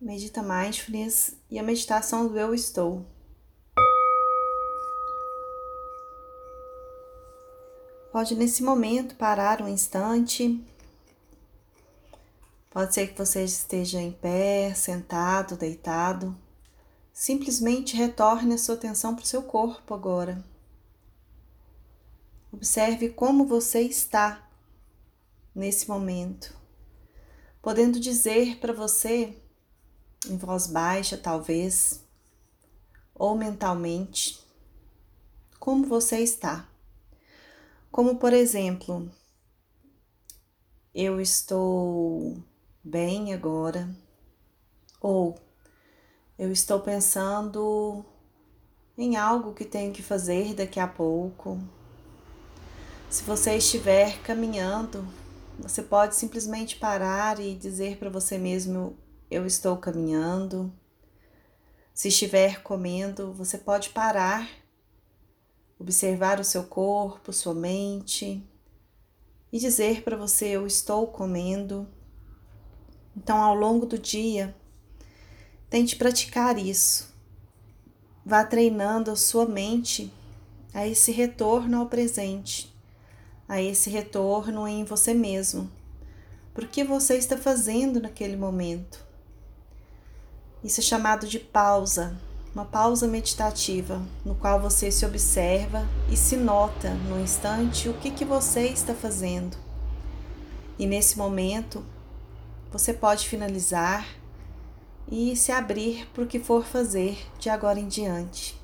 Medita Mindfulness e a meditação do Eu Estou. Pode nesse momento parar um instante. Pode ser que você esteja em pé, sentado, deitado. Simplesmente retorne a sua atenção para o seu corpo agora. Observe como você está nesse momento, podendo dizer para você em voz baixa, talvez, ou mentalmente, como você está. Como, por exemplo, eu estou bem agora, ou eu estou pensando em algo que tenho que fazer daqui a pouco. Se você estiver caminhando, você pode simplesmente parar e dizer para você mesmo eu estou caminhando. Se estiver comendo, você pode parar, observar o seu corpo, sua mente e dizer para você: Eu estou comendo. Então, ao longo do dia, tente praticar isso. Vá treinando a sua mente a esse retorno ao presente, a esse retorno em você mesmo. Por que você está fazendo naquele momento? Isso é chamado de pausa, uma pausa meditativa, no qual você se observa e se nota no instante o que, que você está fazendo. E nesse momento, você pode finalizar e se abrir para o que for fazer de agora em diante.